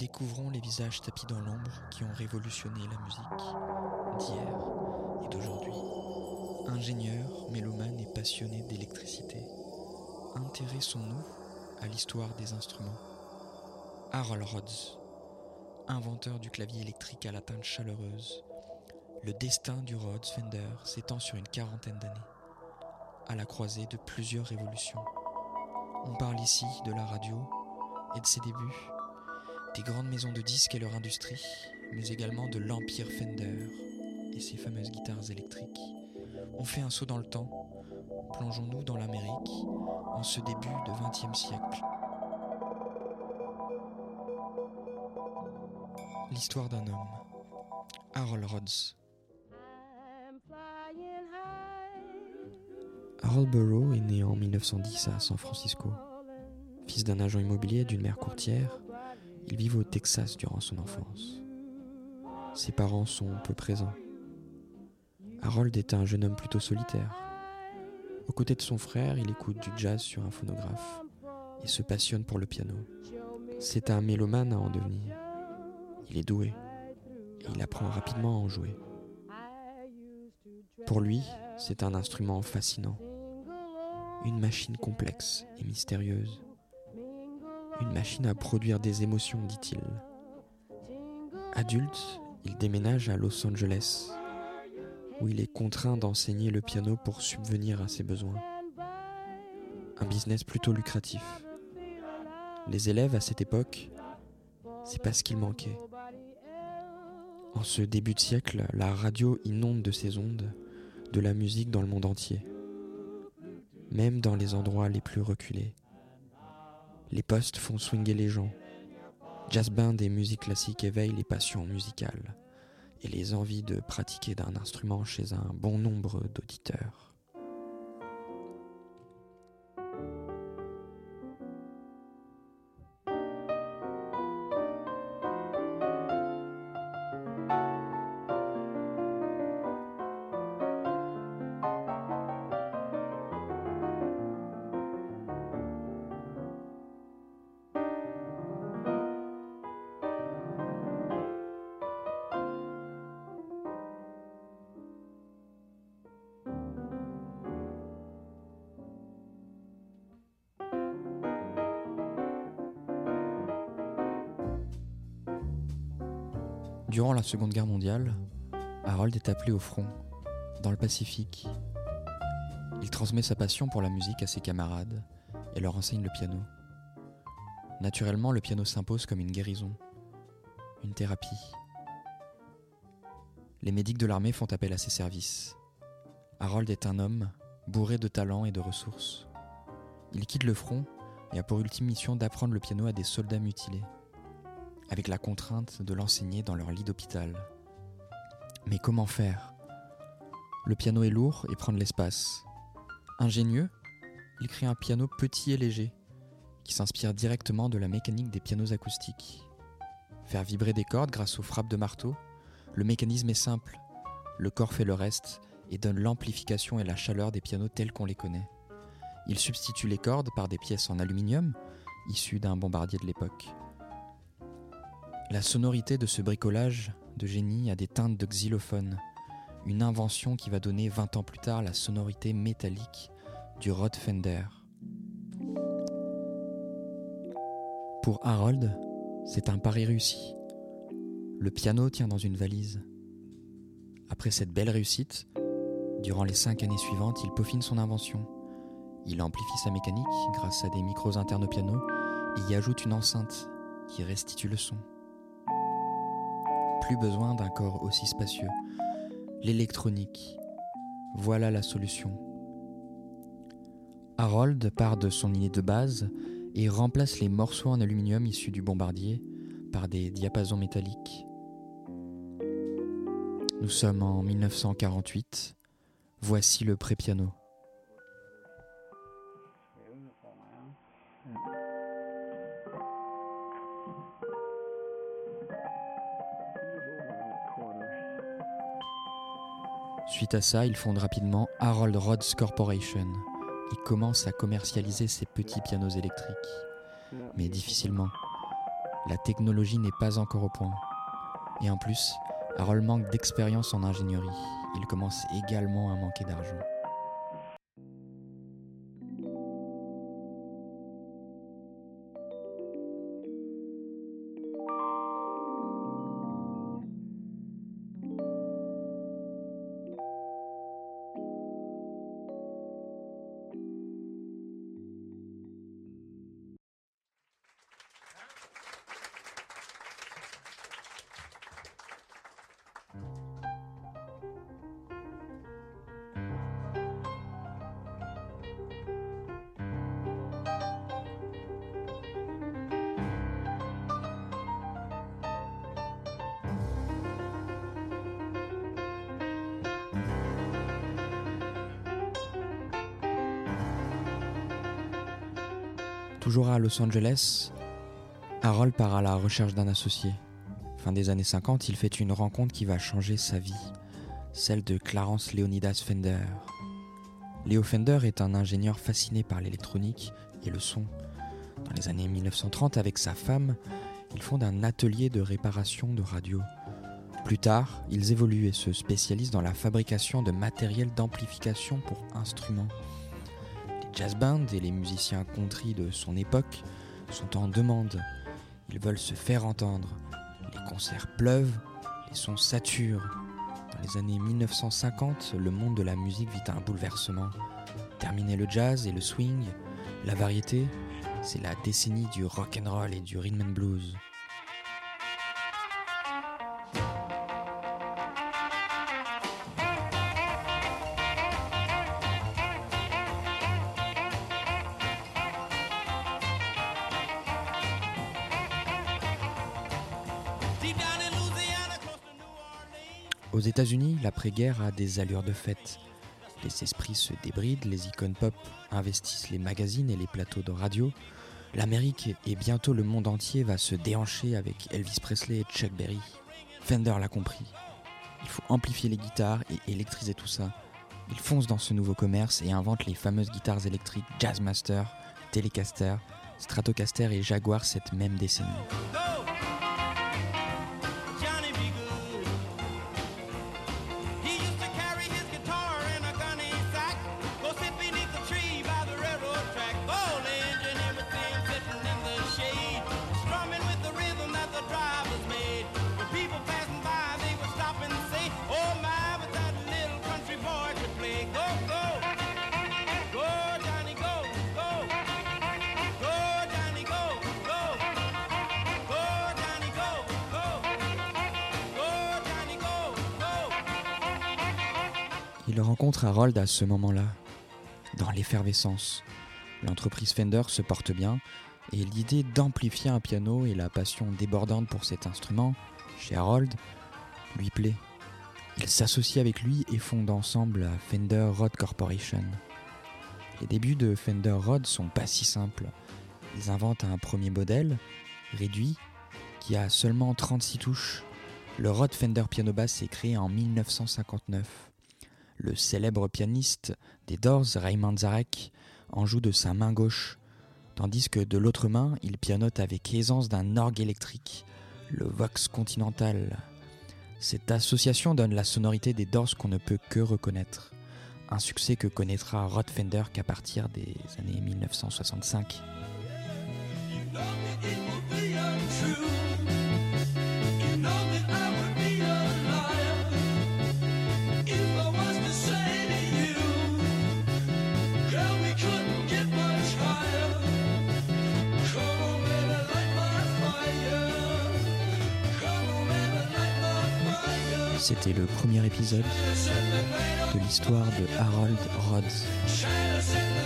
découvrons les visages tapis dans l'ombre qui ont révolutionné la musique d'hier et d'aujourd'hui. Ingénieurs, mélomanes et passionnés d'électricité, intéressons-nous à l'histoire des instruments. Harold Rhodes, inventeur du clavier électrique à la teinte chaleureuse, le destin du Rhodes Fender s'étend sur une quarantaine d'années, à la croisée de plusieurs révolutions. On parle ici de la radio et de ses débuts, des grandes maisons de disques et leur industrie, mais également de l'Empire Fender et ses fameuses guitares électriques. On fait un saut dans le temps, plongeons-nous dans l'Amérique en ce début de XXe siècle. L'histoire d'un homme, Harold Rhodes. Harold Burrow est né en 1910 à San Francisco. Fils d'un agent immobilier et d'une mère courtière, il vit au Texas durant son enfance. Ses parents sont peu présents. Harold est un jeune homme plutôt solitaire. Aux côtés de son frère, il écoute du jazz sur un phonographe et se passionne pour le piano. C'est un mélomane à en devenir. Il est doué et il apprend rapidement à en jouer. Pour lui, c'est un instrument fascinant, une machine complexe et mystérieuse, une machine à produire des émotions, dit-il. Adulte, il déménage à Los Angeles, où il est contraint d'enseigner le piano pour subvenir à ses besoins. Un business plutôt lucratif. Les élèves à cette époque, c'est pas ce qu'il manquait. En ce début de siècle, la radio inonde de ses ondes de la musique dans le monde entier, même dans les endroits les plus reculés. Les postes font swinger les gens. Jazz band et musique classique éveillent les passions musicales et les envies de pratiquer d'un instrument chez un bon nombre d'auditeurs. Durant la Seconde Guerre mondiale, Harold est appelé au front, dans le Pacifique. Il transmet sa passion pour la musique à ses camarades et leur enseigne le piano. Naturellement, le piano s'impose comme une guérison, une thérapie. Les médics de l'armée font appel à ses services. Harold est un homme bourré de talent et de ressources. Il quitte le front et a pour ultime mission d'apprendre le piano à des soldats mutilés avec la contrainte de l'enseigner dans leur lit d'hôpital. Mais comment faire? Le piano est lourd et prend de l'espace. Ingénieux, il crée un piano petit et léger, qui s'inspire directement de la mécanique des pianos acoustiques. Faire vibrer des cordes grâce aux frappes de marteau, le mécanisme est simple. Le corps fait le reste et donne l'amplification et la chaleur des pianos tels qu'on les connaît. Il substitue les cordes par des pièces en aluminium, issues d'un bombardier de l'époque. La sonorité de ce bricolage de génie a des teintes de xylophone, une invention qui va donner 20 ans plus tard la sonorité métallique du Rod Fender. Pour Harold, c'est un pari réussi. Le piano tient dans une valise. Après cette belle réussite, durant les cinq années suivantes, il peaufine son invention. Il amplifie sa mécanique grâce à des micros internes au piano et y ajoute une enceinte qui restitue le son plus besoin d'un corps aussi spacieux. L'électronique. Voilà la solution. Harold part de son idée de base et remplace les morceaux en aluminium issus du bombardier par des diapasons métalliques. Nous sommes en 1948. Voici le pré-piano. Suite à ça, il fonde rapidement Harold Rhodes Corporation. Il commence à commercialiser ses petits pianos électriques, mais difficilement. la technologie n'est pas encore au point. Et en plus, Harold manque d'expérience en ingénierie. Il commence également à manquer d'argent. Toujours à Los Angeles, Harold part à la recherche d'un associé. Fin des années 50, il fait une rencontre qui va changer sa vie, celle de Clarence Leonidas Fender. Leo Fender est un ingénieur fasciné par l'électronique et le son. Dans les années 1930, avec sa femme, ils fondent un atelier de réparation de radio. Plus tard, ils évoluent et se spécialisent dans la fabrication de matériel d'amplification pour instruments jazz band et les musiciens country de son époque sont en demande. Ils veulent se faire entendre. Les concerts pleuvent, les sons saturent. Dans les années 1950, le monde de la musique vit un bouleversement. Terminé le jazz et le swing, la variété, c'est la décennie du rock and roll et du rhythm and blues. Aux États-Unis, l'après-guerre a des allures de fête. Les esprits se débrident, les icônes pop investissent les magazines et les plateaux de radio. L'Amérique et bientôt le monde entier va se déhancher avec Elvis Presley et Chuck Berry. Fender l'a compris. Il faut amplifier les guitares et électriser tout ça. Il fonce dans ce nouveau commerce et invente les fameuses guitares électriques Jazzmaster, Telecaster, Stratocaster et Jaguar cette même décennie. Il rencontre Harold à ce moment-là, dans l'effervescence. L'entreprise Fender se porte bien et l'idée d'amplifier un piano et la passion débordante pour cet instrument, chez Harold, lui plaît. Ils s'associent avec lui et fondent ensemble la Fender Rod Corporation. Les débuts de Fender Rod sont pas si simples. Ils inventent un premier modèle, réduit, qui a seulement 36 touches. Le Rod Fender Piano Bass est créé en 1959 le célèbre pianiste des Doors, Raymond Zarek, en joue de sa main gauche, tandis que de l'autre main, il pianote avec aisance d'un orgue électrique, le Vox Continental. Cette association donne la sonorité des Doors qu'on ne peut que reconnaître, un succès que connaîtra Rod Fender qu'à partir des années 1965. C'était le premier épisode de l'histoire de Harold Rhodes.